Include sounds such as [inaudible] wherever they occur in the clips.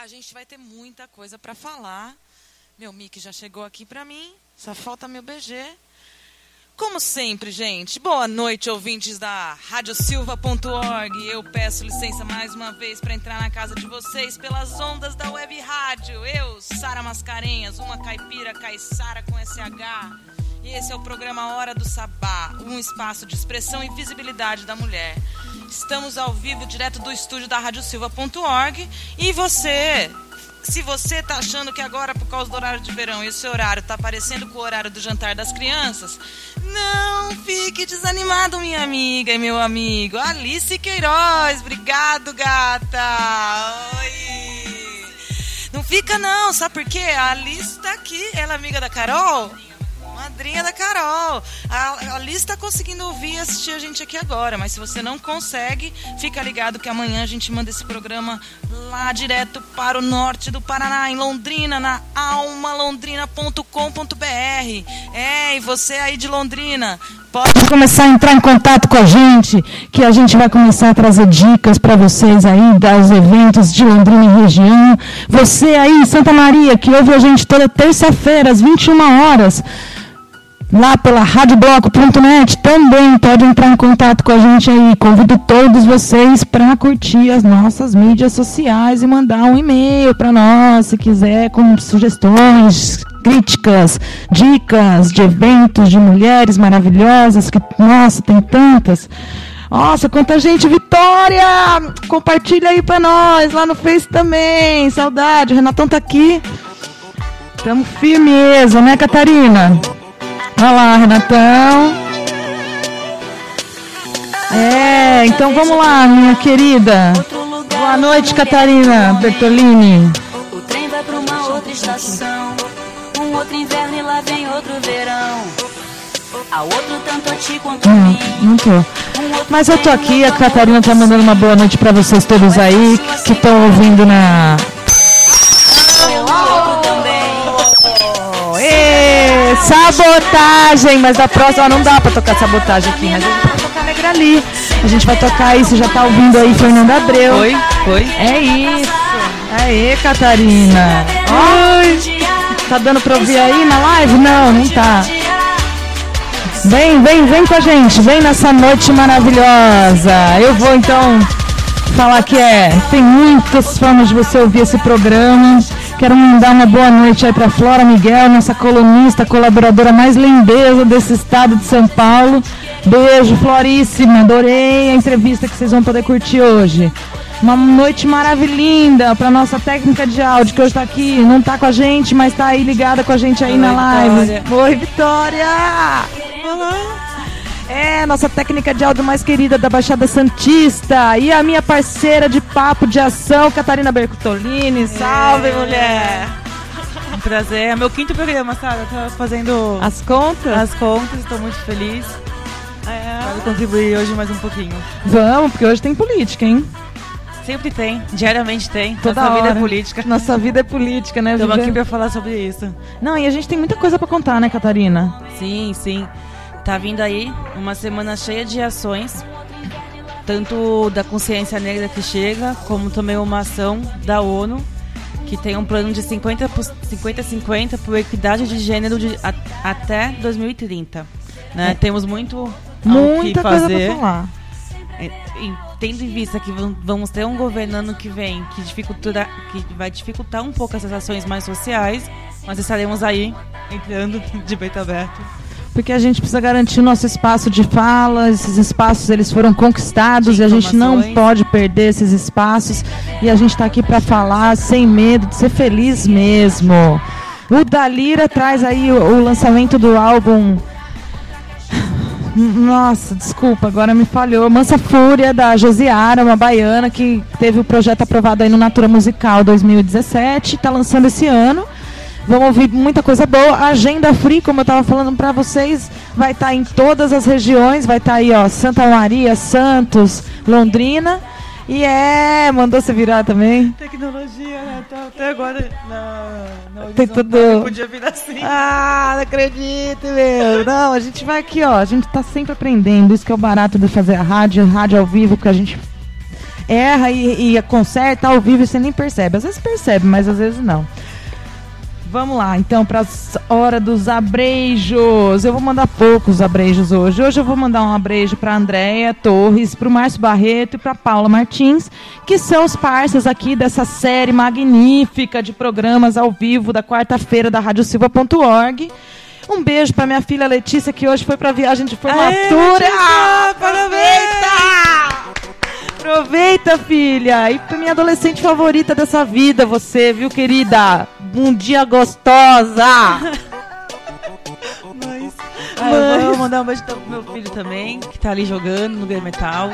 a gente vai ter muita coisa para falar. Meu mic já chegou aqui para mim, só falta meu BG. Como sempre, gente, boa noite, ouvintes da radiosilva.org. Eu peço licença mais uma vez para entrar na casa de vocês pelas ondas da web rádio. Eu, Sara Mascarenhas, uma caipira caiçara com SH. E esse é o programa Hora do Sabá, um espaço de expressão e visibilidade da mulher. Estamos ao vivo, direto do estúdio da radiosilva.org. E você, se você tá achando que agora, por causa do horário de verão, esse horário tá parecendo com o horário do jantar das crianças, não fique desanimado, minha amiga e meu amigo. Alice Queiroz, obrigado, gata. Oi. Não fica não, sabe por quê? A Alice tá aqui, ela é amiga da Carol. Madrinha da Carol. A, a Liz está conseguindo ouvir e assistir a gente aqui agora, mas se você não consegue, fica ligado que amanhã a gente manda esse programa lá direto para o norte do Paraná, em Londrina, na almalondrina.com.br. É, e você aí de Londrina, pode começar a entrar em contato com a gente, que a gente vai começar a trazer dicas para vocês aí dos eventos de Londrina e região. Você aí em Santa Maria, que ouve a gente toda terça-feira, às 21 horas lá pela radiobloco.net também pode entrar em contato com a gente aí. Convido todos vocês para curtir as nossas mídias sociais e mandar um e-mail para nós, se quiser, com sugestões, críticas, dicas de eventos de mulheres maravilhosas, que, nossa, tem tantas. Nossa, quanta gente! Vitória! Compartilha aí para nós, lá no Face também. Saudade, o Renatão tá aqui. Tamo firmeza, né, Catarina? Olá, Renatão. É, então vamos lá, minha querida. Boa noite, Catarina Bertolini. O trem vai para uma outra estação. Um outro inverno e lá vem outro verão. A outro tanto a ti quanto a mim. Não tô. Mas eu tô aqui, a Catarina tá mandando uma boa noite para vocês todos aí que estão ouvindo na sabotagem, mas da próxima não dá pra tocar sabotagem aqui, mas a gente vai tocar Negra ali. A gente vai tocar você já tá ouvindo aí Fernando Abreu. Oi, oi. É isso. Aê, Catarina. Oi. Tá dando pra ouvir aí na live? Não, não tá. Vem, vem, vem com a gente, vem nessa noite maravilhosa. Eu vou então falar que é, tem muitas formas de você ouvir esse programa. Quero mandar uma boa noite aí para Flora Miguel, nossa colunista, colaboradora mais lindeza desse estado de São Paulo. Beijo, Floríssima. Adorei a entrevista que vocês vão poder curtir hoje. Uma noite maravilhosa para nossa técnica de áudio que hoje está aqui, não está com a gente, mas está aí ligada com a gente aí Oi, na live. Vitória. Oi, Vitória! Olá. É, nossa técnica de áudio mais querida da Baixada Santista. E a minha parceira de papo de ação, Catarina Bertolini. Salve, é. mulher! Um prazer. É meu quinto programa, sabe? Eu tô fazendo. As contas? As contas, estou muito feliz. É. Quero contribuir hoje mais um pouquinho. Vamos, porque hoje tem política, hein? Sempre tem, diariamente tem. Toda Nossa hora. vida é política. Nossa vida é política, né? Estamos aqui para falar sobre isso. Não, e a gente tem muita coisa para contar, né, Catarina? Sim, sim. Tá vindo aí uma semana cheia de ações, tanto da consciência negra que chega, como também uma ação da ONU, que tem um plano de 50-50 por equidade de gênero de, a, até 2030. Né? É. Temos muito Muita coisa para falar. E, e, tendo em vista que vamos ter um governo ano que vem que, dificulta, que vai dificultar um pouco essas ações mais sociais, nós estaremos aí entrando [laughs] de peito aberto porque a gente precisa garantir o nosso espaço de fala, esses espaços eles foram conquistados e a gente não pode perder esses espaços e a gente está aqui para falar sem medo, de ser feliz mesmo. O Dalira traz aí o, o lançamento do álbum nossa, desculpa, agora me falhou. Mansa Fúria, da Josiara, uma baiana que teve o projeto aprovado aí no Natura Musical 2017, está lançando esse ano. Vamos ouvir muita coisa boa. A agenda free, como eu estava falando para vocês, vai estar tá em todas as regiões. Vai estar tá aí, ó, Santa Maria, Santos, Londrina. E é, mandou você virar também? Tecnologia, né? Até agora na, na Tem tudo. Podia vir assim. Ah, não acredito, meu. Não, a gente vai aqui, ó. A gente tá sempre aprendendo. Isso que é o barato de fazer a rádio, rádio ao vivo, porque a gente erra e, e conserta ao vivo e você nem percebe. Às vezes percebe, mas às vezes não. Vamos lá, então, para a hora dos abreijos. Eu vou mandar poucos abreijos hoje. Hoje eu vou mandar um abrejo para Andréia Torres, para o Márcio Barreto e para Paula Martins, que são os parceiros aqui dessa série magnífica de programas ao vivo da quarta-feira da radiosilva.org. Um beijo para minha filha Letícia, que hoje foi para viagem de formatura. Aê, Aproveita! Aproveita, filha! E pra minha adolescente favorita dessa vida, você, viu, querida? Um dia gostosa! [laughs] Mas, ah, eu vou mandar um beijo pro meu filho também, que tá ali jogando no Game Metal.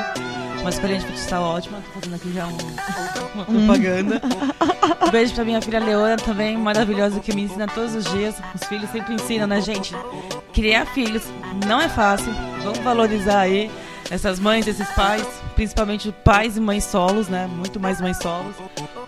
Uma de futsal ótima, tô fazendo aqui já um, uma propaganda. [laughs] um beijo pra minha filha Leona também, maravilhosa, que me ensina todos os dias. Os filhos sempre ensinam, né, gente? Criar filhos não é fácil, vamos valorizar aí essas mães, esses pais, principalmente pais e mães solos, né? Muito mais mães solos.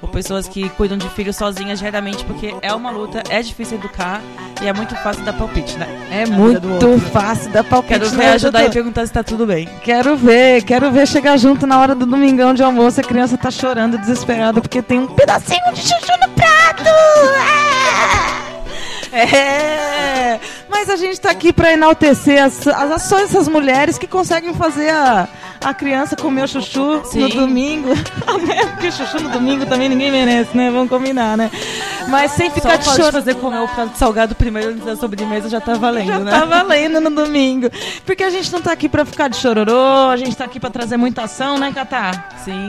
Ou pessoas que cuidam de filhos sozinhas, geralmente, porque é uma luta, é difícil educar e é muito fácil dar palpite, né? É muito fácil dar palpite. Quero ver ajudar e perguntar se tá tudo bem. Quero ver, quero ver chegar junto na hora do domingão de almoço, a criança tá chorando desesperada porque tem um pedacinho de chuchu no prato. É! Mas a gente está aqui para enaltecer as, as ações dessas mulheres que conseguem fazer a, a criança comer o chuchu Sim. no domingo. [laughs] Porque chuchu no domingo também ninguém merece, né? Vamos combinar, né? Mas sem ficar de choro. fazer comer o prato salgado primeiro antes da sobremesa já tá valendo, já né? Já tá valendo no domingo. Porque a gente não tá aqui para ficar de chororô, a gente tá aqui para trazer muita ação, né, Catar? Sim.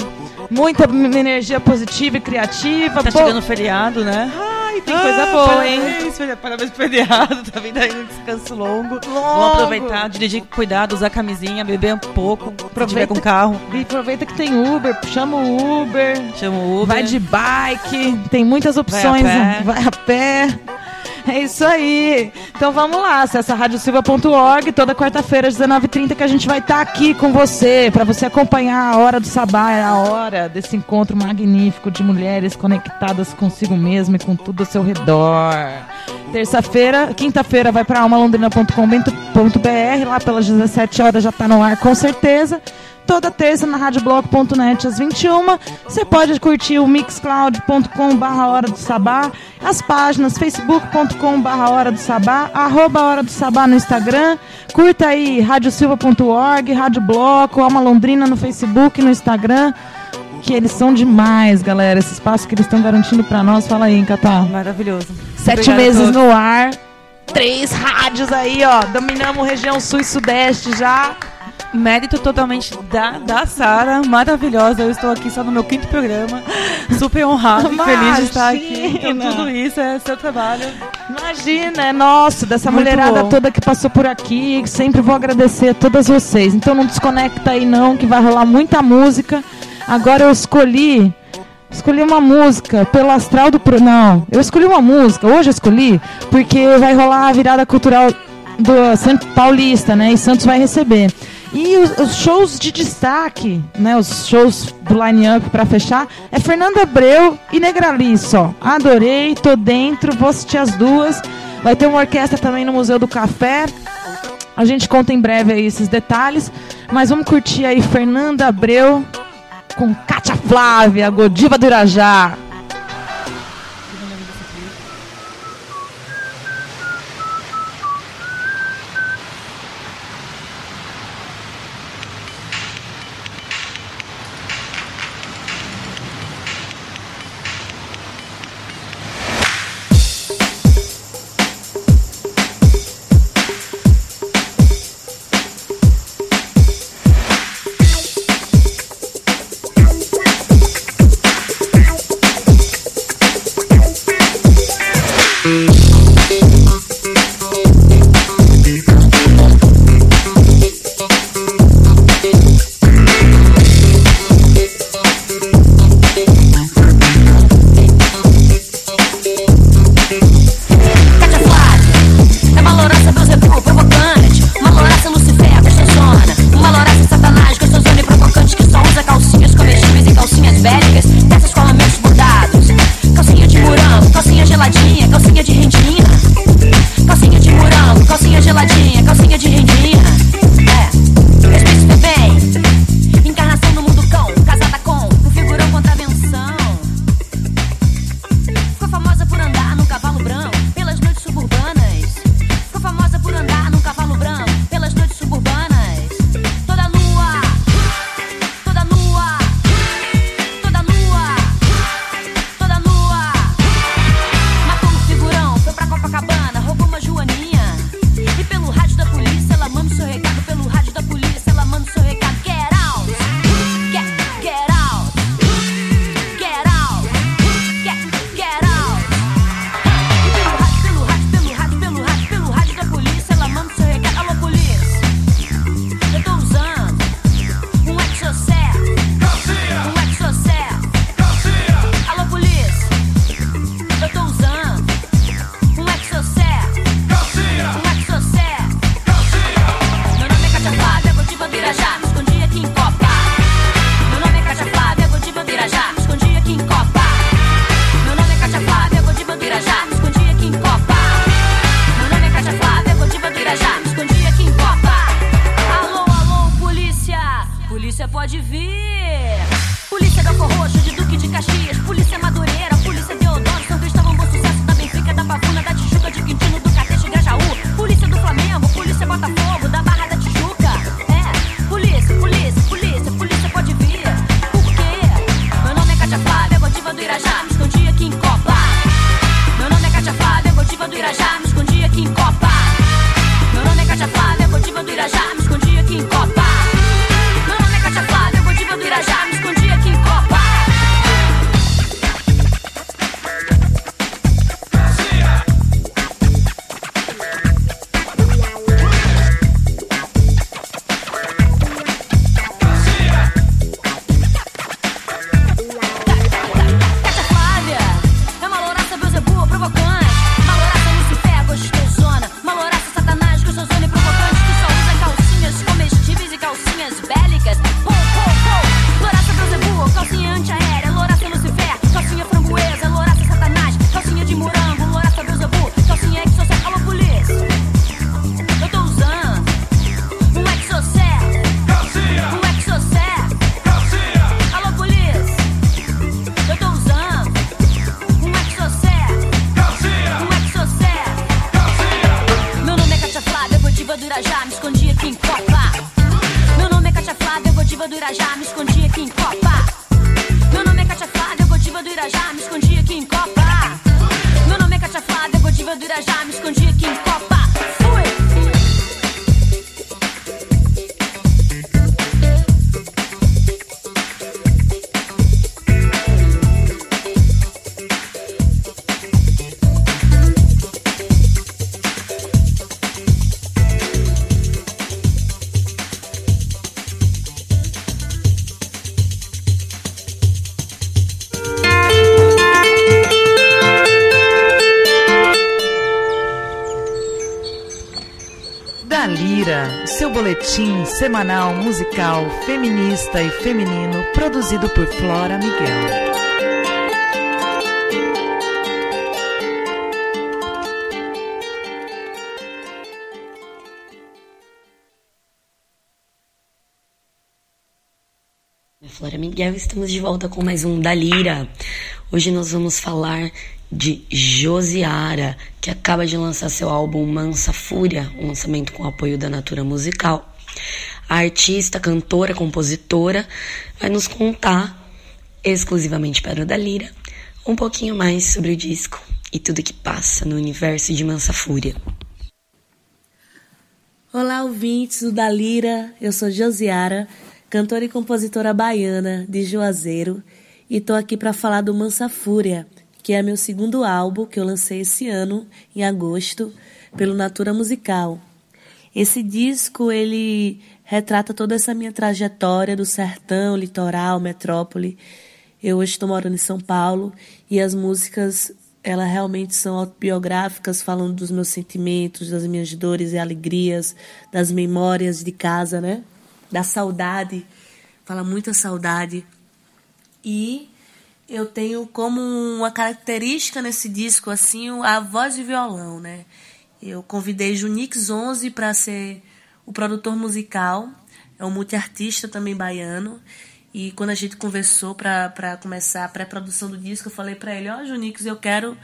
Muita energia positiva e criativa. Tá Pô... chegando o feriado, né? Ai, tem ah, coisa boa, parabéns, hein? Parabéns pro feriado, [laughs] tá vindo aí um descanso longo. longo. Vamos aproveitar, dirigir com cuidado, usar camisinha, beber um pouco, aproveita com carro. E aproveita que tem Uber, chama o Uber. Chama o Uber. Vai de bike, tem muitas opções. Vai a pé. Vai a pé. É isso aí. Então vamos lá, acessa radiosilva.org toda quarta-feira às 19h30 que a gente vai estar tá aqui com você, para você acompanhar a hora do sabá, é a hora desse encontro magnífico de mulheres conectadas consigo mesma e com tudo ao seu redor. Terça-feira, quinta-feira vai para almalondrina.com.br, lá pelas 17 horas já está no ar com certeza toda terça na radioblog.net às 21. Você pode curtir o mixcloud.com barra Hora do Sabá, as páginas facebook.com barra Hora do Sabá, arroba Hora do Sabá no Instagram, curta aí radiosilva.org, Rádio Bloco, Alma Londrina no Facebook, no Instagram, que eles são demais, galera, esse espaço que eles estão garantindo para nós. Fala aí, Catar. Maravilhoso. Sete meses no ar, três rádios aí, ó, dominamos região sul e sudeste já mérito totalmente da, da Sara, maravilhosa. Eu estou aqui só no meu quinto programa, super honrado e feliz de estar aqui. Então, tudo isso é seu trabalho. Imagina, é nosso, dessa Muito mulherada bom. toda que passou por aqui. Sempre vou agradecer a todas vocês. Então não desconecta aí não, que vai rolar muita música. Agora eu escolhi Escolhi uma música pelo astral do. Pro... Não, eu escolhi uma música, hoje eu escolhi, porque vai rolar a virada cultural do Santo Paulista, né? E Santos vai receber. E os, os, shows de destaque, né, os shows do line-up para fechar, é Fernanda Abreu e Negrali só. Adorei, tô dentro, vou assistir as duas. Vai ter uma orquestra também no Museu do Café. A gente conta em breve aí esses detalhes. Mas vamos curtir aí Fernanda Abreu com Kátia Flávia, Godiva do Irajá. Boletim semanal musical feminista e feminino produzido por Flora Miguel. Flora Miguel, estamos de volta com mais um da Lira. Hoje nós vamos falar de Josiara, que acaba de lançar seu álbum Mansa Fúria, um lançamento com apoio da Natura Musical. A artista, cantora, compositora vai nos contar, exclusivamente para o da Lira, um pouquinho mais sobre o disco e tudo que passa no universo de Mansa Fúria. Olá, ouvintes do da Lira, eu sou Josiara, cantora e compositora baiana de Juazeiro, e tô aqui para falar do Mansa Fúria, que é meu segundo álbum que eu lancei esse ano, em agosto, pelo Natura Musical. Esse disco, ele retrata toda essa minha trajetória do sertão, litoral, metrópole. Eu hoje estou morando em São Paulo e as músicas, elas realmente são autobiográficas, falando dos meus sentimentos, das minhas dores e alegrias, das memórias de casa, né? Da saudade, fala muita saudade. E eu tenho como uma característica nesse disco assim a voz de violão, né? Eu convidei Junix 11 para ser o produtor musical, é um multiartista também baiano. E quando a gente conversou para começar a pré-produção do disco, eu falei para ele: Ó, oh, Junix, eu quero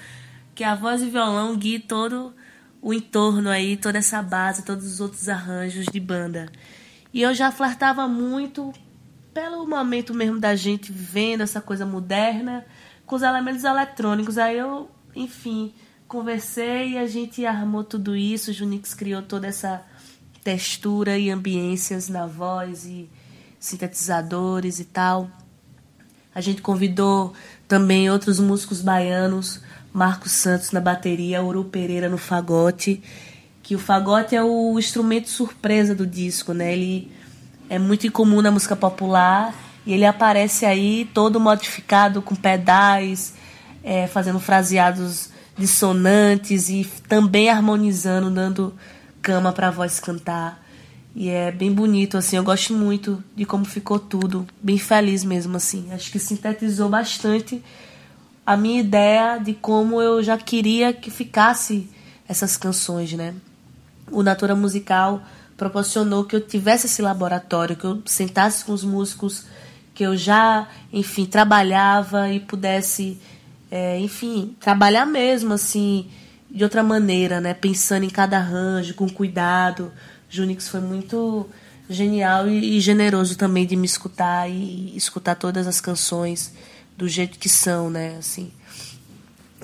que a voz de violão guie todo o entorno aí, toda essa base, todos os outros arranjos de banda. E eu já flertava muito pelo momento mesmo da gente vendo essa coisa moderna com os elementos eletrônicos. Aí eu, enfim, conversei e a gente armou tudo isso. O Junix criou toda essa textura e ambiências na voz e sintetizadores e tal. A gente convidou também outros músicos baianos, Marcos Santos na bateria, Uru Pereira no fagote, que o fagote é o instrumento surpresa do disco, né? Ele é muito incomum na música popular e ele aparece aí todo modificado com pedais, é, fazendo fraseados dissonantes e também harmonizando, dando cama para a voz cantar. E é bem bonito, assim, eu gosto muito de como ficou tudo, bem feliz mesmo, assim. Acho que sintetizou bastante a minha ideia de como eu já queria que ficasse essas canções, né? O Natura Musical proporcionou que eu tivesse esse laboratório, que eu sentasse com os músicos que eu já, enfim, trabalhava e pudesse, é, enfim, trabalhar mesmo, assim, de outra maneira, né? Pensando em cada arranjo, com cuidado. Junix foi muito genial e, e generoso também de me escutar e, e escutar todas as canções do jeito que são, né? Assim,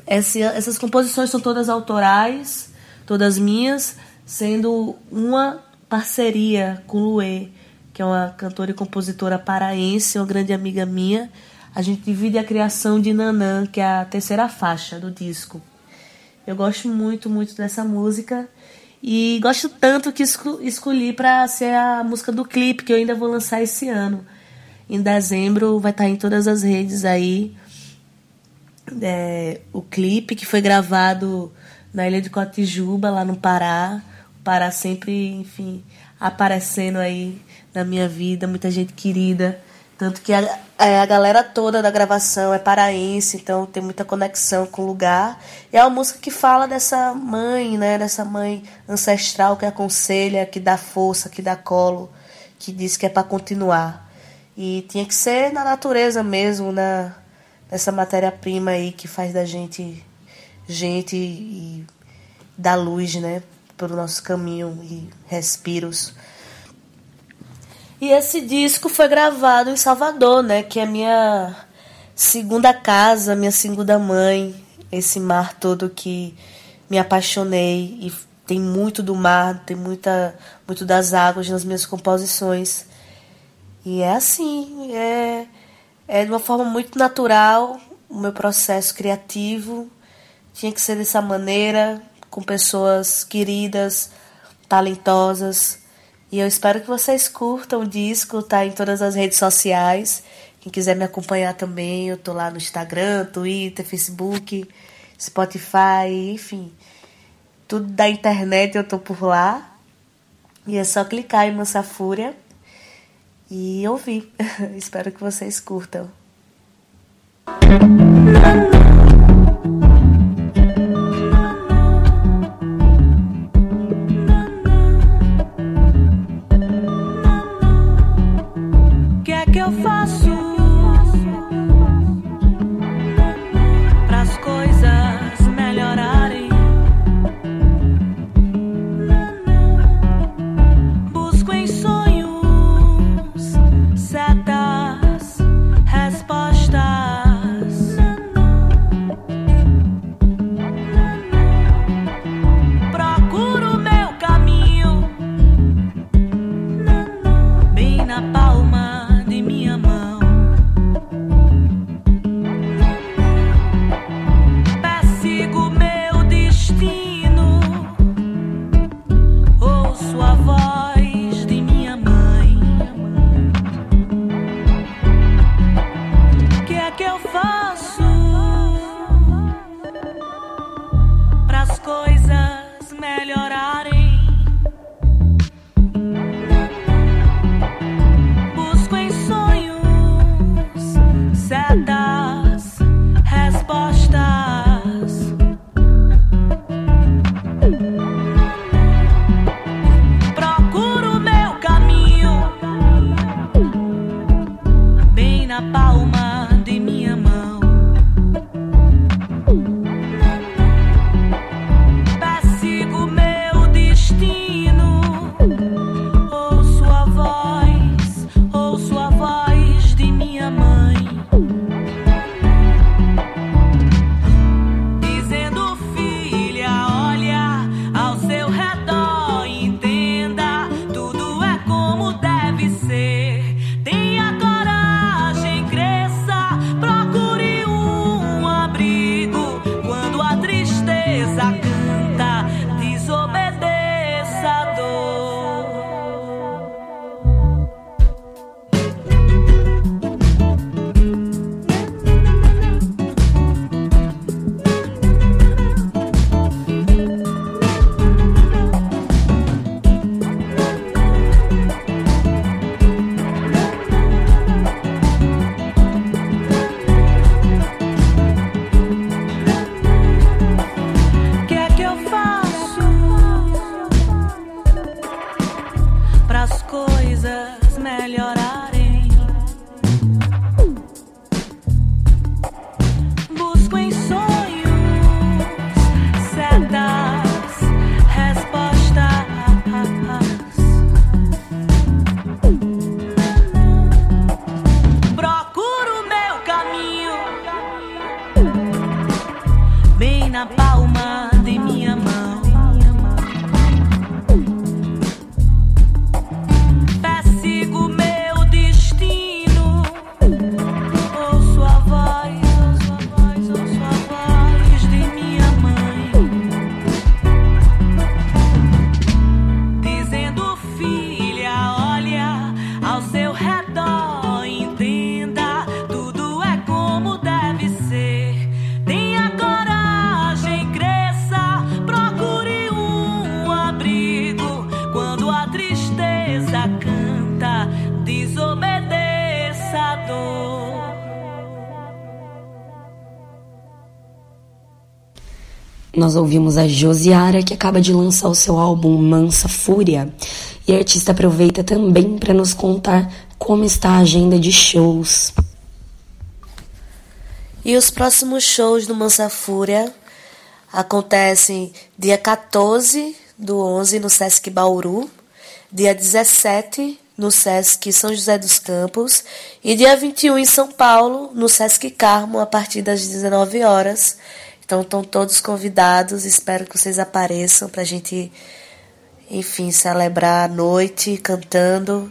essa, essas composições são todas autorais, todas minhas, sendo uma parceria com Luê, que é uma cantora e compositora paraense, uma grande amiga minha. A gente divide a criação de Nanã, que é a terceira faixa do disco. Eu gosto muito, muito dessa música e gosto tanto que escolhi para ser a música do clipe que eu ainda vou lançar esse ano. Em dezembro vai estar tá em todas as redes aí. É, o clipe que foi gravado na ilha de Cotijuba, lá no Pará para sempre, enfim, aparecendo aí na minha vida, muita gente querida. Tanto que a, é, a galera toda da gravação é paraense, então tem muita conexão com o lugar. E é uma música que fala dessa mãe, né? Dessa mãe ancestral que aconselha, que dá força, que dá colo, que diz que é para continuar. E tinha que ser na natureza mesmo, na, nessa matéria-prima aí que faz da gente gente e dá luz, né? Pelo nosso caminho e respiros. E esse disco foi gravado em Salvador, né? Que é minha segunda casa, minha segunda mãe. Esse mar todo que me apaixonei e tem muito do mar, tem muita muito das águas nas minhas composições. E é assim, é é de uma forma muito natural o meu processo criativo. Tinha que ser dessa maneira, com pessoas queridas, talentosas. E eu espero que vocês curtam o disco, tá em todas as redes sociais. Quem quiser me acompanhar também, eu tô lá no Instagram, Twitter, Facebook, Spotify, enfim. Tudo da internet eu tô por lá. E é só clicar em Mansa Fúria e ouvir. [laughs] Espero que vocês curtam. Nós ouvimos a Josiara, que acaba de lançar o seu álbum Mansa Fúria. E a artista aproveita também para nos contar como está a agenda de shows. E os próximos shows do Mansa Fúria acontecem dia 14 do 11 no Sesc Bauru, dia 17 no Sesc São José dos Campos e dia 21 em São Paulo, no Sesc Carmo, a partir das 19 horas. Então estão todos convidados, espero que vocês apareçam para a gente, enfim, celebrar a noite cantando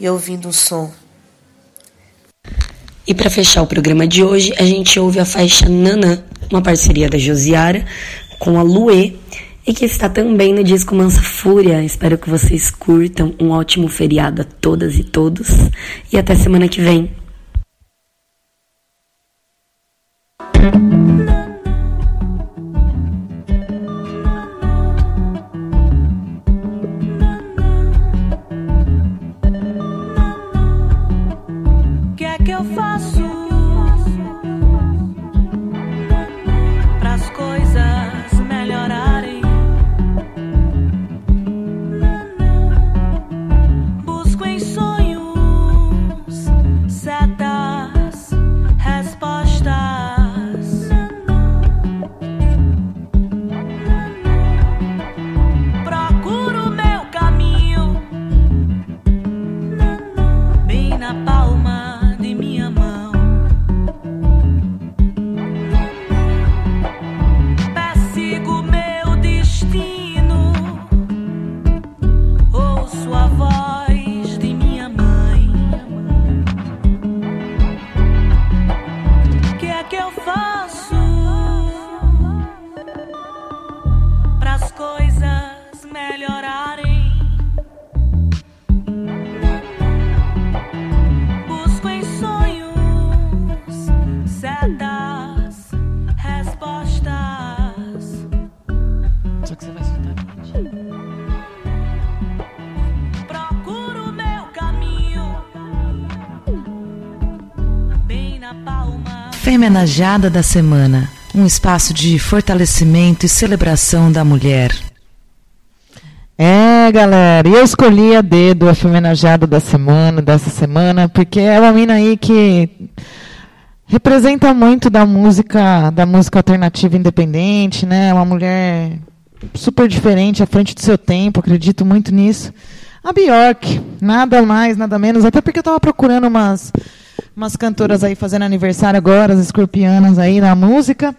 e ouvindo o som. E para fechar o programa de hoje, a gente ouve a faixa Nanã, uma parceria da Josiara com a Luê e que está também no disco Mansa Fúria. Espero que vocês curtam. Um ótimo feriado a todas e todos e até semana que vem. Femenajada da Semana um espaço de fortalecimento e celebração da mulher. É, galera, eu escolhi a dedo a Femenajada da Semana, dessa semana, porque é uma mina aí que representa muito da música, da música alternativa independente, né? Uma mulher super diferente, à frente do seu tempo, acredito muito nisso. A Bjork, nada mais, nada menos, até porque eu estava procurando umas umas cantoras aí fazendo aniversário agora, as escorpianas aí na música.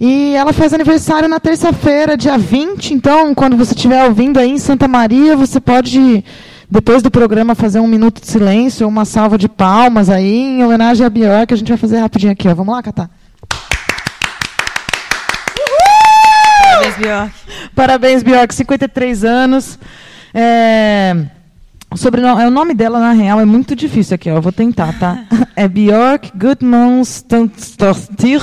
E ela faz aniversário na terça-feira, dia 20. Então, quando você estiver ouvindo aí em Santa Maria, você pode, depois do programa, fazer um minuto de silêncio, uma salva de palmas aí, em homenagem a Bjork, que a gente vai fazer rapidinho aqui. Ó. Vamos lá, Catá? Parabéns, Bjork. Parabéns, Bjork. 53 anos. É... O sobrenome, é o nome dela, na real, é muito difícil aqui, ó. Eu vou tentar, tá? [laughs] é Björk Gudmundsdottir.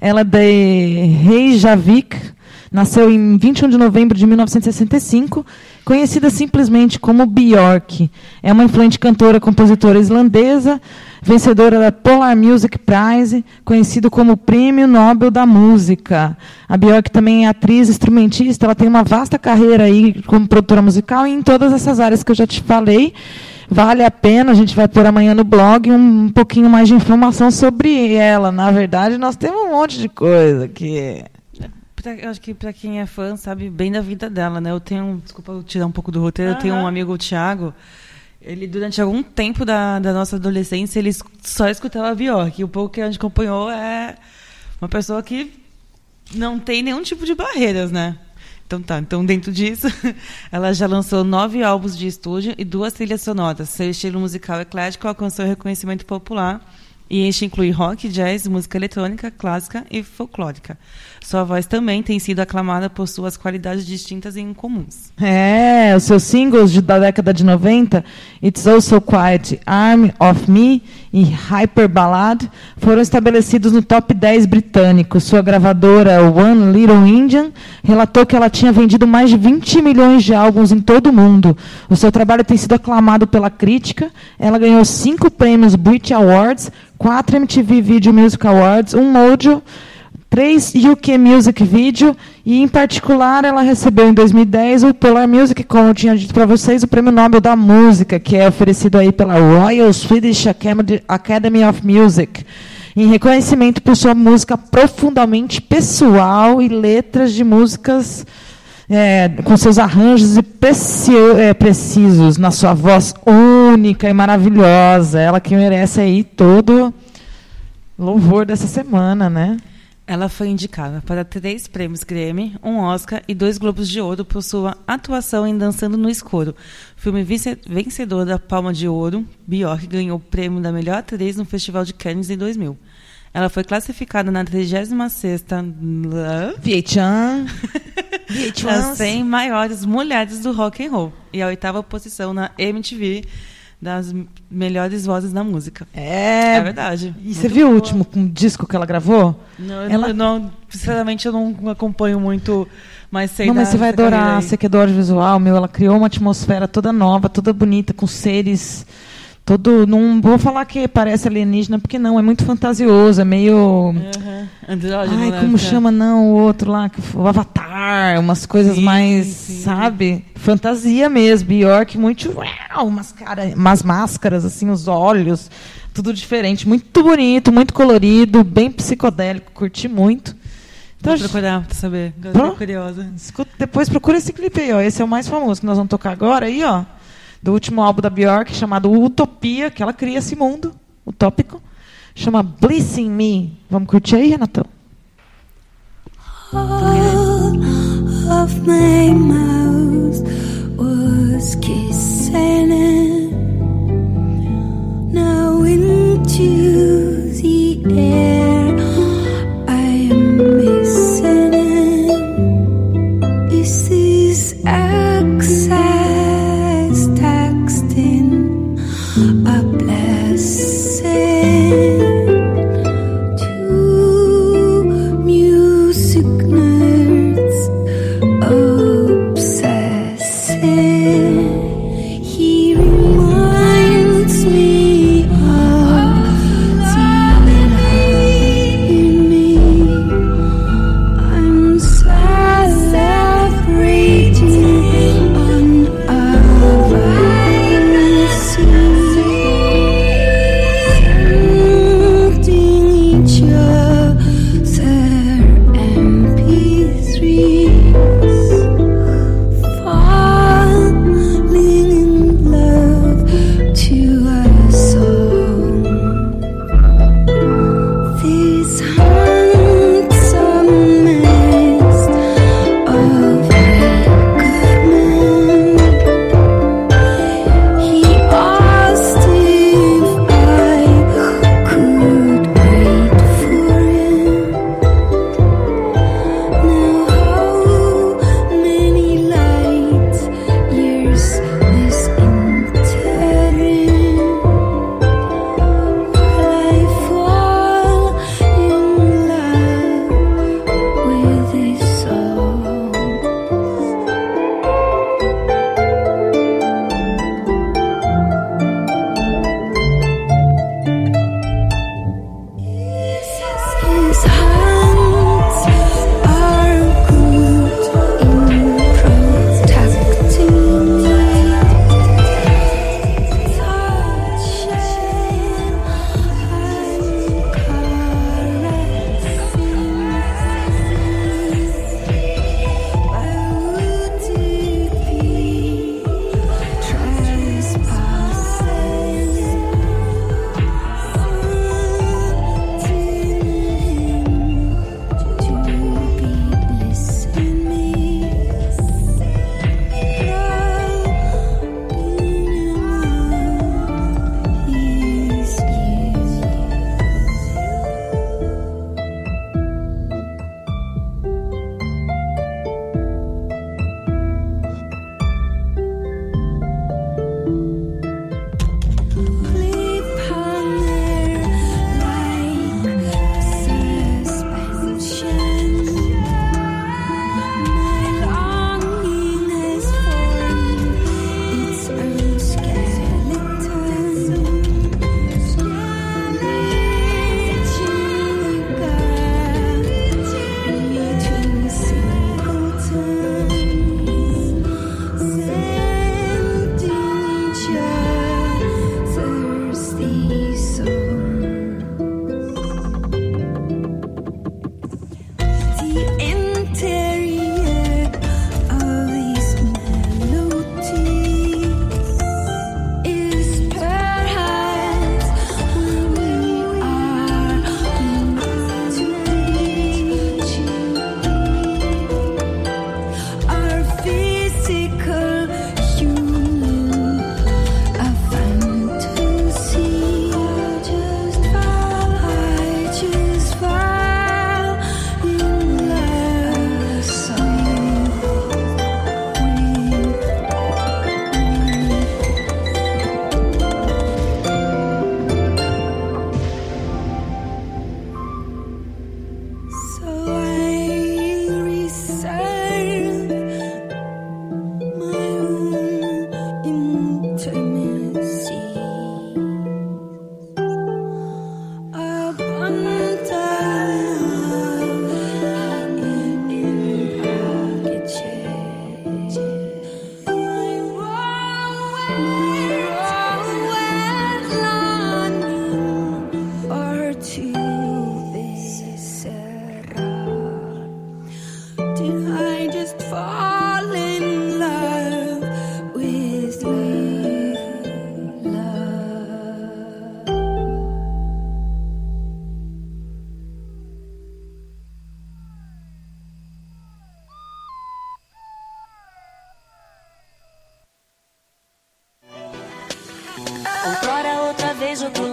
Ela é de Reykjavik. Nasceu em 21 de novembro de 1965 conhecida simplesmente como Björk. É uma influente cantora, compositora islandesa, vencedora da Polar Music Prize, conhecido como Prêmio Nobel da Música. A Björk também é atriz, instrumentista, ela tem uma vasta carreira aí como produtora musical e em todas essas áreas que eu já te falei. Vale a pena, a gente vai pôr amanhã no blog um, um pouquinho mais de informação sobre ela. Na verdade, nós temos um monte de coisa que eu acho que para quem é fã sabe bem da vida dela, né? Eu tenho, desculpa eu tirar um pouco do roteiro, uhum. eu tenho um amigo, o Thiago, ele durante algum tempo da, da nossa adolescência, ele só escutava Bjork. E o pouco que a gente acompanhou é uma pessoa que não tem nenhum tipo de barreiras, né? Então tá, então dentro disso, [laughs] ela já lançou nove álbuns de estúdio e duas trilhas sonoras. Seu estilo musical eclético alcançou reconhecimento popular e este inclui rock, jazz, música eletrônica, clássica e folclórica. Sua voz também tem sido aclamada por suas qualidades distintas e incomuns. É, os seus singles de, da década de 90, It's Also Quiet, Arm of Me e Hyper Ballad, foram estabelecidos no top 10 britânico. Sua gravadora One Little Indian relatou que ela tinha vendido mais de 20 milhões de álbuns em todo o mundo. O seu trabalho tem sido aclamado pela crítica. Ela ganhou cinco prêmios Brit Awards, quatro MTV Video Music Awards, um Mojo três UK Music Video e, em particular, ela recebeu em 2010 o Polar Music, como eu tinha dito para vocês, o Prêmio Nobel da Música, que é oferecido aí pela Royal Swedish Academy of Music, em reconhecimento por sua música profundamente pessoal e letras de músicas é, com seus arranjos é, precisos, na sua voz única e maravilhosa. Ela que merece aí todo louvor dessa semana, né? Ela foi indicada para três prêmios Grammy, um Oscar e dois Globos de Ouro por sua atuação em Dançando no Escuro. Filme vencedor da Palma de Ouro, Bjork ganhou o prêmio da melhor atriz no Festival de Cannes em 2000. Ela foi classificada na 36ª VH1 das 100 maiores mulheres do rock and roll e a oitava posição na MTV das melhores vozes da música. É, é verdade. E você viu boa. o último disco que ela gravou? Não, ela... não, não, sinceramente eu não acompanho muito, mas sei Não, mas você vai adorar, você que adora visual, meu, ela criou uma atmosfera toda nova, toda bonita, com seres todo não vou falar que parece alienígena porque não é muito fantasioso é meio uhum. Ai né? como chama não o outro lá o Avatar umas coisas sim, mais sim. sabe fantasia mesmo Bjork muito uau, umas cara umas máscaras assim os olhos tudo diferente muito bonito muito colorido bem psicodélico curti muito então, Vou procurar para saber. Estou curiosa. Escuta, depois procura esse clipe aí, ó. Esse é o mais famoso que nós vamos tocar agora aí, ó do último álbum da Björk, chamado Utopia, que ela cria esse mundo utópico. Chama Blissing Me. Vamos curtir aí, Renatão? All of my mouth was kissing. Now into the air I am missing it. Is this exile?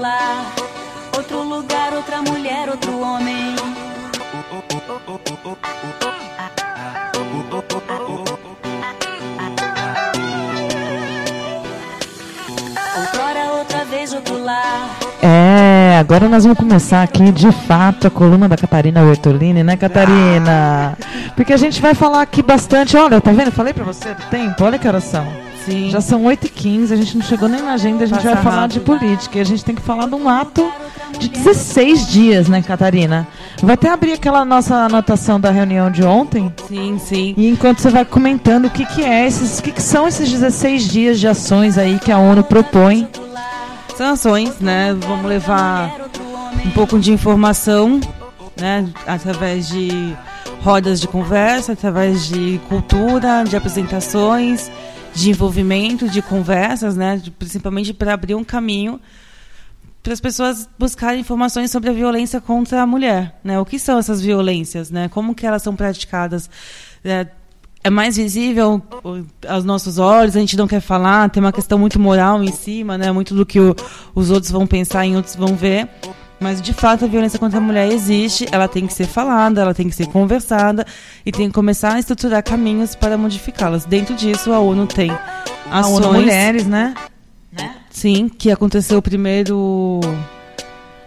Lar. Outro lugar, outra mulher, outro homem. Outrora, outra vez, outro lar. É, agora nós vamos começar aqui de fato a coluna da Catarina Bertolini, né, Catarina? Porque a gente vai falar aqui bastante. Olha, tá vendo? Falei pra você do tempo, olha que horas são. Sim. Já são 8h15, a gente não chegou nem na agenda, a gente Passa vai falar rápido. de política. E a gente tem que falar de um ato de 16 dias, né, Catarina? Vai até abrir aquela nossa anotação da reunião de ontem. Sim, sim. E enquanto você vai comentando o que, que é esses, o que, que são esses 16 dias de ações aí que a ONU propõe. São ações, né? Vamos levar um pouco de informação, né? Através de rodas de conversa, através de cultura, de apresentações, de envolvimento, de conversas, né? principalmente para abrir um caminho para as pessoas buscarem informações sobre a violência contra a mulher, né? O que são essas violências, né? Como que elas são praticadas? É, é mais visível aos nossos olhos, a gente não quer falar, tem uma questão muito moral em cima, né? Muito do que o- os outros vão pensar e outros vão ver. Mas, de fato, a violência contra a mulher existe, ela tem que ser falada, ela tem que ser conversada e tem que começar a estruturar caminhos para modificá-las. Dentro disso, a ONU tem A ações... ONU Mulheres, né? Sim, que aconteceu o primeiro...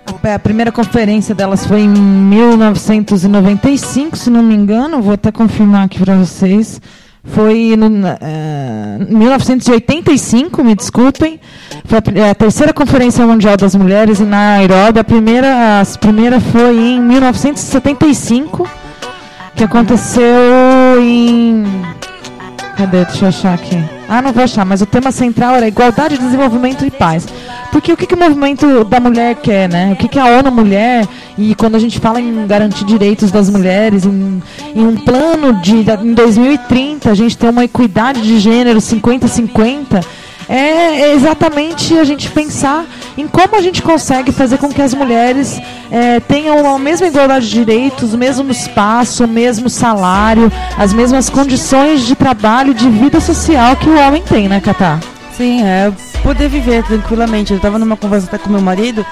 A, a primeira conferência delas foi em 1995, se não me engano. Vou até confirmar aqui para vocês. Foi no, na- eh, 1985, me desculpem. Foi a terceira Conferência Mundial das Mulheres em Nairobi. A primeira, a primeira foi em 1975, que aconteceu em. Cadê? Deixa eu achar aqui. Ah, não vou achar, mas o tema central era igualdade, desenvolvimento e paz. Porque o que, que o movimento da mulher quer, né? O que, que a ONU Mulher, e quando a gente fala em garantir direitos das mulheres, em, em um plano de em 2030 a gente ter uma equidade de gênero 50-50, é exatamente a gente pensar em como a gente consegue fazer com que as mulheres eh, tenham a mesma igualdade de direitos, o mesmo espaço, o mesmo salário, as mesmas condições de trabalho e de vida social que o homem tem, né, Catá? Sim, é poder viver tranquilamente. Eu estava numa conversa até com meu marido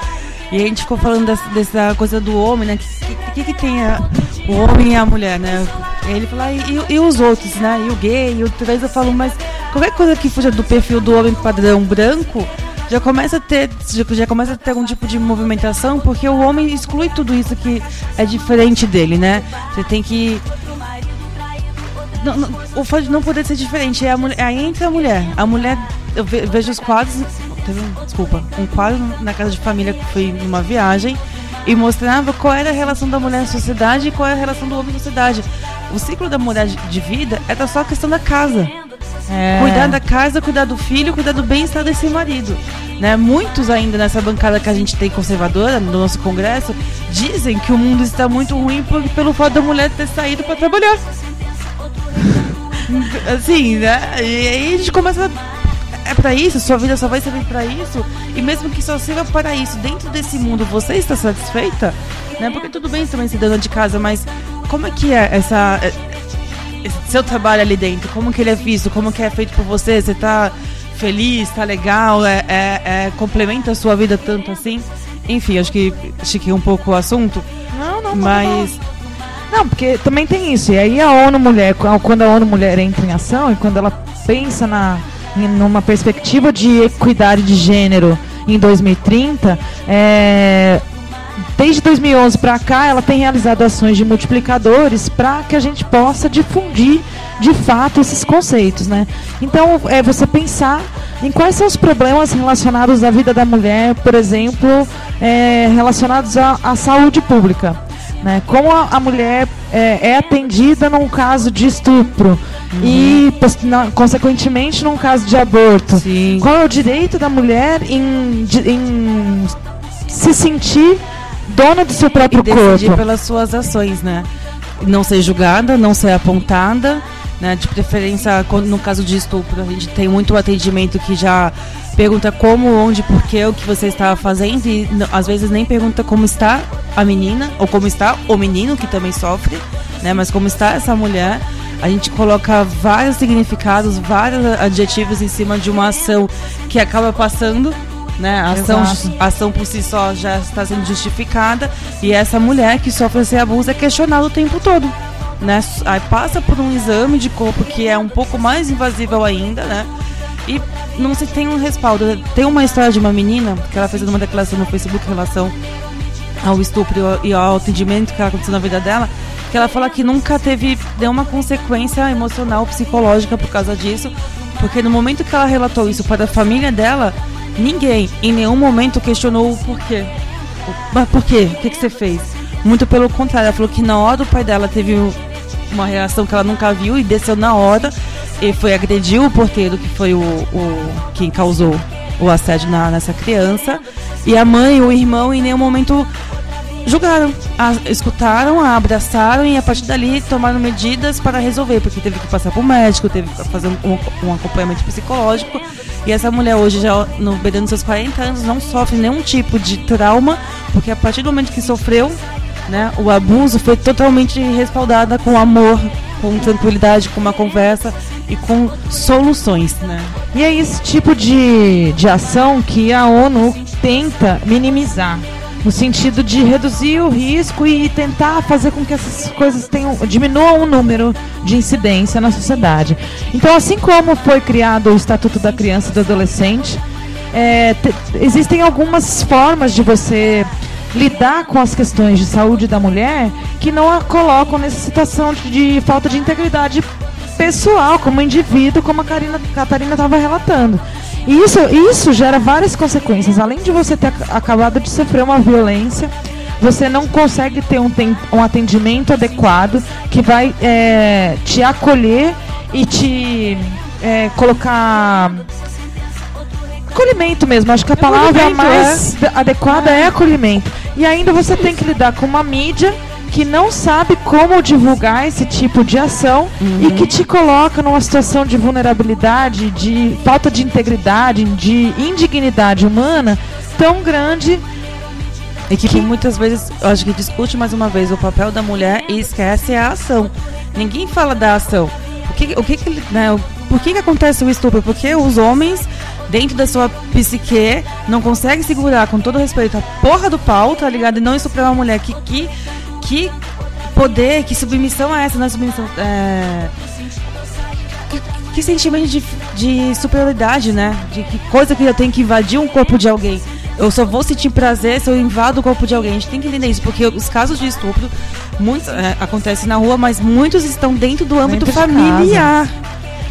e a gente ficou falando dessa, dessa coisa do homem, né? O que, que, que tem a- o homem e a mulher, né? Ele falou, ah, e, e os outros, né? E o gay, e o trans, eu falo, mas qualquer coisa que fuja do perfil do homem padrão branco já começa a ter já, já começa a ter algum tipo de movimentação porque o homem exclui tudo isso que é diferente dele, né? Você tem que não, não, o fato de não poder ser diferente é, a mulher, é entre a mulher. A mulher, eu ve- vejo os quadros. Teve um, desculpa, um quadro na casa de família que foi numa viagem e mostrava qual era a relação da mulher na sociedade e qual era a relação do homem na sociedade. O ciclo da mulher de, de vida era só a questão da casa. É. Cuidar da casa, cuidar do filho, cuidar do bem-estar desse marido. Né? Muitos ainda nessa bancada que a gente tem conservadora, no nosso congresso, dizem que o mundo está muito ruim por, pelo fato da mulher ter saído para trabalhar. Assim, né? E aí a gente começa. É pra isso, sua vida só vai servir pra isso. E mesmo que só sirva para isso, dentro desse mundo, você está satisfeita? Né? Porque tudo bem também ser dona de casa, mas como é que é essa. é- esse seu trabalho ali dentro? Como que ele é visto? Como que é feito por você? Você tá feliz, tá legal? É, é- é- complementa a sua vida tanto assim? Enfim, acho que estiquei um pouco o assunto. Não, não, não, Mas. Não, porque também tem isso. E aí a ONU Mulher, quando a ONU Mulher entra em ação e quando ela pensa na, numa perspectiva de equidade de gênero em 2030, é, desde 2011 para cá, ela tem realizado ações de multiplicadores para que a gente possa difundir de fato esses conceitos, né? Então, é você pensar em quais são os problemas relacionados à vida da mulher, por exemplo, é, relacionados à, à saúde pública. Né? Como a, a mulher é, é atendida num caso de estupro e, pos- na- consequentemente, num caso de aborto. Sim. Qual é o direito da mulher em, em se sentir dona do seu e próprio decidir corpo? pelas suas ações, né? Não ser julgada, não ser apontada, né? De preferência, quando- no caso de estupro, a gente tem muito atendimento que já pergunta como, onde, por quê, o que você estava fazendo e às vezes nem pergunta como está a menina ou como está o menino que também sofre, né? Mas como está essa mulher? A gente coloca vários significados, vários adjetivos em cima de uma ação que acaba passando, né? A ação, a ação por si só já está sendo justificada e essa mulher que sofre esse abuso é questionada o tempo todo. Né? Aí passa por um exame de corpo que é um pouco mais invasível ainda, né? E não se tem um respaldo. Tem uma história de uma menina que ela fez uma declaração no Facebook em relação ao estupro e ao atendimento que aconteceu na vida dela, que ela fala que nunca teve nenhuma consequência emocional, psicológica por causa disso, porque no momento que ela relatou isso para a família dela, Ninguém em nenhum momento questionou o porquê. Mas por quê? O que, que você fez? Muito pelo contrário, ela falou que na hora o pai dela teve uma reação que ela nunca viu e desceu na hora e foi agredir o porteiro, que foi o, o quem causou o assédio na, nessa criança. E a mãe, o irmão, em nenhum momento julgaram, a, escutaram, a abraçaram e a partir dali tomaram medidas para resolver, porque teve que passar para o médico, teve que fazer um, um, acompanhamento psicológico. E essa mulher hoje, já no beirando seus 40 anos, não sofre nenhum tipo de trauma, porque a partir do momento que sofreu, né, o abuso foi totalmente respaldada com amor, com tranquilidade, com uma conversa e com soluções, né? E é esse tipo de, de ação que a ONU tenta minimizar no sentido de reduzir o risco e tentar fazer com que essas coisas tenham diminuam o número de incidência na sociedade. Então, assim como foi criado o Estatuto da Criança e do Adolescente, é, te, existem algumas formas de você lidar com as questões de saúde da mulher que não a colocam nessa situação de, de falta de integridade pessoal, como indivíduo, como a Catarina estava relatando. Isso, isso gera várias consequências. Além de você ter acabado de sofrer uma violência, você não consegue ter um, um atendimento adequado que vai é, te acolher e te é, colocar acolhimento mesmo. Acho que a palavra mais é. adequada é acolhimento. E ainda você tem que lidar com uma mídia que não sabe como divulgar esse tipo de ação uhum. e que te coloca numa situação de vulnerabilidade, de falta de integridade, de indignidade humana tão grande e que, que muitas vezes, eu acho que discute mais uma vez o papel da mulher e esquece a ação. Ninguém fala da ação. O que, o que, que né, por que, que acontece o estupro? Porque os homens, dentro da sua psique, não conseguem segurar, com todo respeito, a porra do pau, tá ligado? E não estuprar uma mulher que, que que poder, que submissão é essa? Não é submissão. É... Que, que, sentimento de, de superioridade, né? De que coisa que eu tenho que invadir um corpo de alguém. Eu só vou sentir prazer se eu invado o corpo de alguém. A gente tem que entender isso, porque os casos de estupro muitos, é, acontecem na rua, mas muitos estão dentro do âmbito dentro familiar.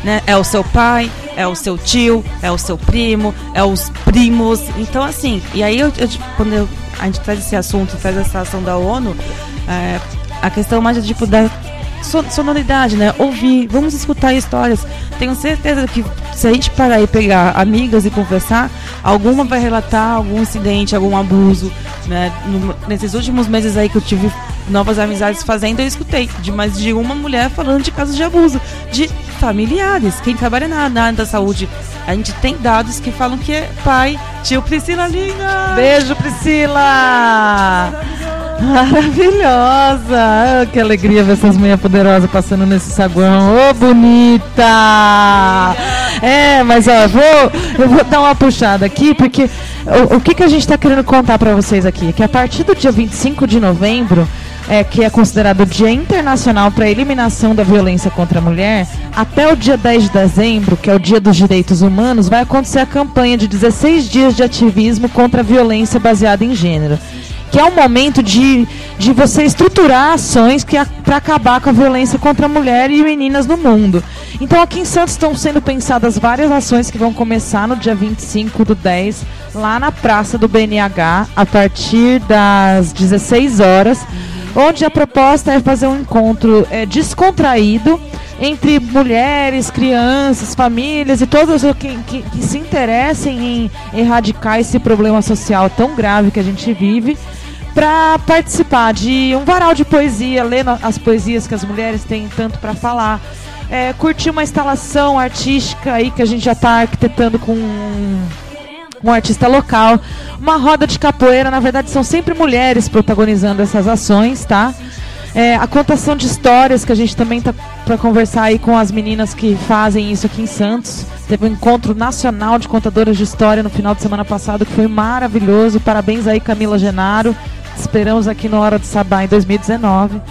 Né? É o seu pai, é o seu tio, é o seu primo, é os primos. Então, assim, e aí eu, eu quando eu, a gente traz esse assunto, traz essa ação da ONU, é, a questão mais tipo da sonoridade, né? Ouvir, vamos escutar histórias. Tenho certeza que se a gente parar e pegar amigas e conversar, alguma vai relatar algum incidente, algum abuso, né? Nesses últimos meses aí que eu tive novas amizades fazendo, eu escutei de mais de uma mulher falando de casos de abuso, de familiares. Quem trabalha na, na área da saúde, a gente tem dados que falam que é pai, tio Priscila Linda. Beijo, Priscila! Maravilhosa! Oh, que alegria ver essas mulheres poderosas passando nesse saguão. Ô, oh, bonita! É, mas ó, vou, eu vou dar uma puxada aqui, porque o, o que, que a gente está querendo contar para vocês aqui? É que a partir do dia 25 de novembro, é, que é considerado o Dia Internacional para a Eliminação da Violência contra a Mulher, até o dia 10 de dezembro, que é o Dia dos Direitos Humanos, vai acontecer a campanha de 16 dias de ativismo contra a violência baseada em gênero que é um momento de, de você estruturar ações que para acabar com a violência contra a mulher e meninas no mundo. Então aqui em Santos estão sendo pensadas várias ações que vão começar no dia 25 do 10, lá na Praça do BNH, a partir das 16 horas, onde a proposta é fazer um encontro é, descontraído entre mulheres, crianças, famílias e todos que, que, que se interessem em erradicar esse problema social tão grave que a gente vive para participar de um varal de poesia, ler as poesias que as mulheres têm tanto para falar, é, curtir uma instalação artística aí que a gente já está arquitetando com um, um artista local, uma roda de capoeira, na verdade são sempre mulheres protagonizando essas ações, tá? É, a contação de histórias que a gente também tá para conversar aí com as meninas que fazem isso aqui em Santos Teve um encontro nacional de contadoras de história no final de semana passado que foi maravilhoso. Parabéns aí, Camila Genaro. Esperamos aqui no Hora do Sabá em 2019.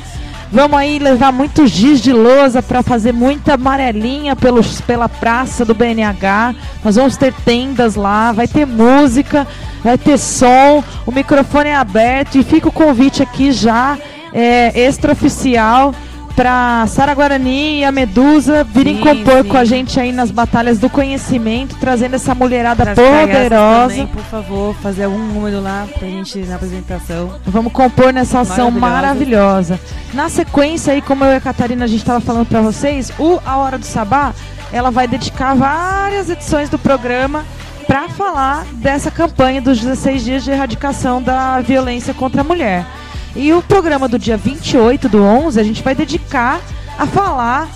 Vamos aí levar muito giz de lousa para fazer muita amarelinha pelos, pela praça do BNH. Nós vamos ter tendas lá, vai ter música, vai ter som, o microfone é aberto e fica o convite aqui já é, extraoficial para Sara Guarani e a Medusa virem sim, compor sim. com a gente aí nas batalhas do conhecimento, trazendo essa mulherada Traz poderosa. Também, por favor, fazer um número lá pra gente na apresentação. Vamos compor nessa ação maravilhosa. Na sequência aí, como eu e a Catarina a gente estava falando para vocês, o A Hora do Sabá, ela vai dedicar várias edições do programa para falar dessa campanha dos 16 dias de erradicação da violência contra a mulher. E o programa do dia 28 do 11 a gente vai dedicar a falar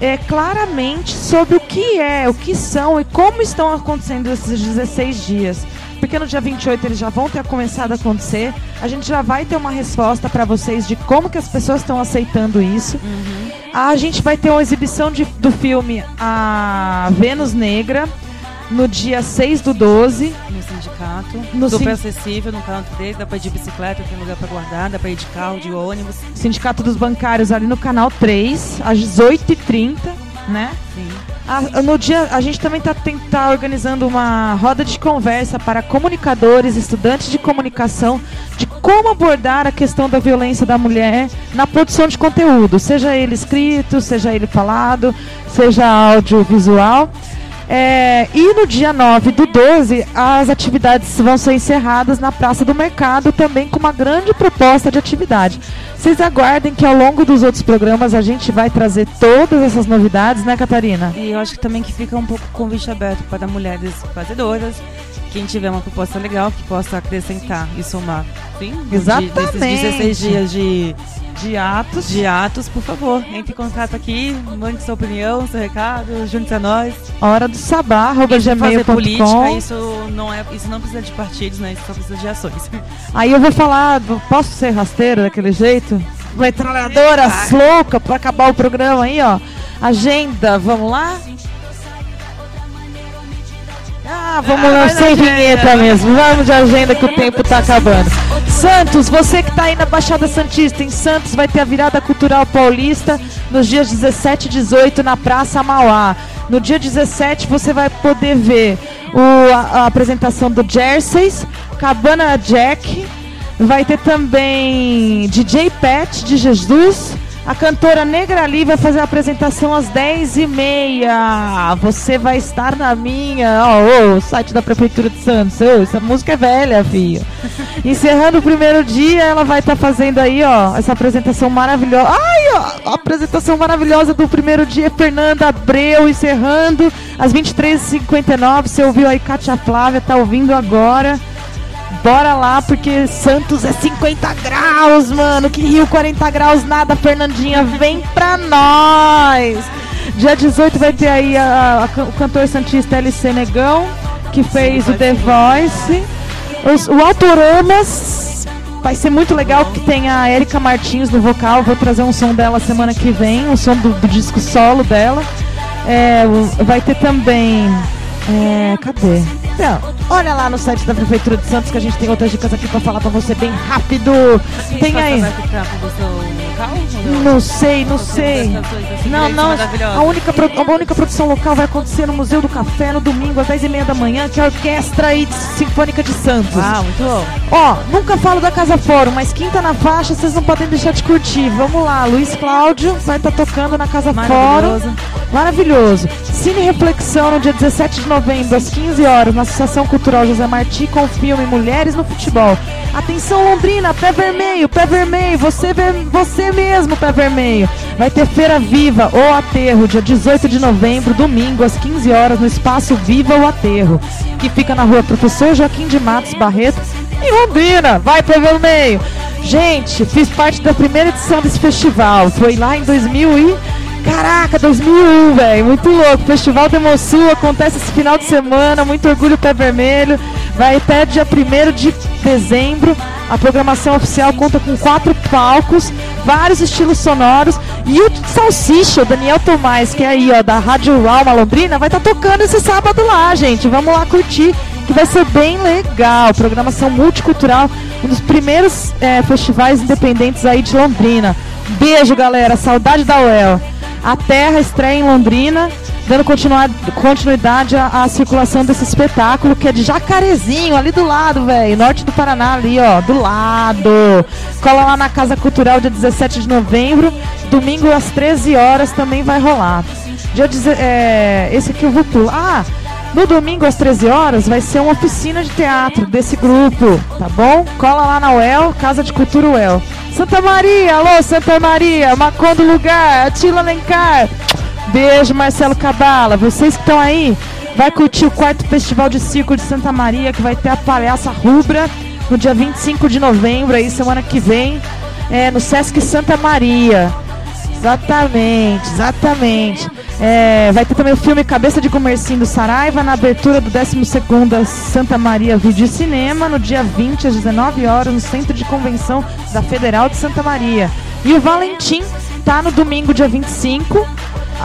é, claramente sobre o que é, o que são e como estão acontecendo esses 16 dias. Porque no dia 28 eles já vão ter começado a acontecer. A gente já vai ter uma resposta para vocês de como que as pessoas estão aceitando isso. Uhum. A gente vai ter uma exibição de, do filme A Vênus Negra no dia 6 do 12. No sindicato. No Super sin... acessível, no canal 3, dá pra ir de bicicleta, tem lugar pra guardar, dá pra ir de carro, de ônibus. Sindicato dos Bancários ali no canal 3, às 18h30, né? Sim. A, no dia, a gente também está tá organizando uma roda de conversa para comunicadores, estudantes de comunicação, de como abordar a questão da violência da mulher na produção de conteúdo, seja ele escrito, seja ele falado, seja audiovisual. É, e no dia 9 do 12, as atividades vão ser encerradas na Praça do Mercado, também com uma grande proposta de atividade. Vocês aguardem que ao longo dos outros programas a gente vai trazer todas essas novidades, né, Catarina? E eu acho que também que fica um pouco convite aberto para mulheres fazedoras, quem tiver uma proposta legal que possa acrescentar e somar. Sim, exatamente. De, desses 16 dias de de atos. De atos, por favor, entre em contato aqui, mande sua opinião, seu recado, junte a nós. Hora do sabá, arroba gmail.com. política, isso não, é, isso não precisa de partidos, né? Isso só precisa de ações. [laughs] Aí eu vou falar, posso ser rasteiro daquele jeito? Metralhadora louca pra acabar o programa aí, ó. Agenda, vamos lá? Ah, vamos ah, lá, sem vinheta mesmo. Vamos de agenda que o tempo tá acabando. Santos, você que está aí na Baixada Santista, em Santos, vai ter a virada cultural paulista nos dias 17 e 18 na Praça Mauá. No dia 17 você vai poder ver o, a, a apresentação do Jerseys, Cabana Jack, vai ter também DJ Pet de Jesus, a cantora Negra Ali vai fazer a apresentação às 10h30. Você vai estar na minha. Ó, oh, oh, site da Prefeitura de Santos. Oh, essa música é velha, filho. [laughs] Encerrando o primeiro dia, ela vai estar tá fazendo aí, ó, essa apresentação maravilhosa. Ai, ó, a apresentação maravilhosa do primeiro dia. Fernanda Abreu encerrando às 23h59. Você ouviu aí Kátia Flávia, tá ouvindo agora. Bora lá, porque Santos é 50 graus, mano. Que Rio 40 graus, nada, Fernandinha. Vem pra nós! Dia 18 vai ter aí a, a, o cantor santista LC Negão, que fez o The Voice. Os, o Autoramas vai ser muito legal que tem a Erika Martins no vocal. Vou trazer um som dela semana que vem, um som do, do disco solo dela. É, vai ter também. É, cadê? Então, olha lá no site da Prefeitura de Santos que a gente tem outras dicas aqui pra falar pra você bem rápido. Tem aí. Não sei, não sei. Não, não. A única, a única produção local vai acontecer no Museu do Café no domingo às 10h30 da manhã, que é a Orquestra Sinfônica de Santos. Ah, muito bom. Ó, nunca falo da Casa Fórum, mas quinta na faixa, vocês não podem deixar de curtir. Vamos lá, Luiz Cláudio vai estar tá tocando na Casa Fórum. Maravilhoso. Cine Reflexão no dia 17 de novembro, às 15 horas, na Associação Cultural José Marti, com o filme Mulheres no Futebol. Atenção, Londrina, pé vermelho, pé vermelho, você, você mesmo, pé vermelho. Vai ter Feira Viva ou Aterro, dia 18 de novembro, domingo, às 15 horas, no espaço Viva o Aterro, que fica na rua Professor Joaquim de Matos Barreto, em Londrina. Vai, pé vermelho. Gente, fiz parte da primeira edição desse festival. Foi lá em 2000 e Caraca, 2001, velho, muito louco. Festival Demosul acontece esse final de semana, muito orgulho pé vermelho. Vai até dia 1 de dezembro. A programação oficial conta com quatro palcos, vários estilos sonoros. E o Salsicha, o Daniel Tomás, que é aí, ó, da Rádio Alma Londrina, vai estar tá tocando esse sábado lá, gente. Vamos lá curtir, que vai ser bem legal. Programação multicultural, um dos primeiros é, festivais independentes aí de Londrina. Beijo, galera. Saudade da UEL. A Terra estreia em Londrina, dando continuidade à, circulação desse espetáculo, que é de Jacarezinho, ali do lado, velho. Norte do Paraná, ali, ó, do lado. Cola lá na Casa Cultural, dia 17 de novembro. Domingo às 13 horas também vai rolar. Dia, é, esse aqui eu vou pular. Ah, no domingo às 13 horas vai ser uma oficina de teatro desse grupo, tá bom? Cola lá na UEL, Casa de Cultura UEL. Santa Maria, alô Santa Maria, Macondo Lugar, Atila Lencar. Beijo, Marcelo Cabala. Vocês que estão aí, vai curtir o quarto Festival de Circo de Santa Maria, que vai ter a palhaça rubra no dia 25 de novembro, aí semana que vem, é, no Sesc Santa Maria. Exatamente, exatamente. É, vai ter também o filme Cabeça de Comercinho do Saraiva na abertura do 12º Santa Maria Vídeo Cinema no dia 20 às 19 horas no Centro de Convenção da Federal de Santa Maria. E o Valentim tá no domingo dia 25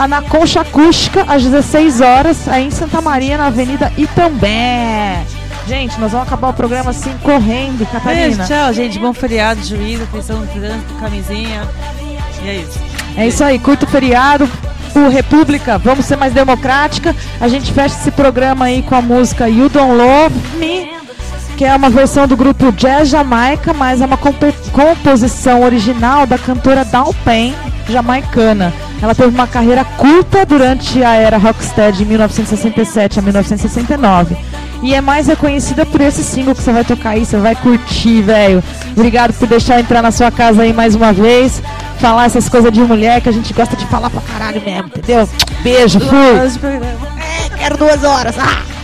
na Concha Acústica às 16 horas aí em Santa Maria na Avenida Itambé. Gente, nós vamos acabar o programa assim correndo, Catarina. Beijo, tchau, gente. Bom feriado, juízo, atenção no trânsito, camisinha. E é isso. É isso aí, curto feriado. O República, vamos ser mais democrática. A gente fecha esse programa aí com a música You Don't Love Me, que é uma versão do grupo Jazz Jamaica, mas é uma composição original da cantora Dal Pen, jamaicana. Ela teve uma carreira curta durante a era Rocksteady de 1967 a 1969. E é mais reconhecida por esse single que você vai tocar aí, você vai curtir, velho. Obrigado por deixar entrar na sua casa aí mais uma vez. Falar essas coisas de mulher que a gente gosta de falar pra caralho mesmo, entendeu? Beijo, fui. É, quero duas horas. Ah!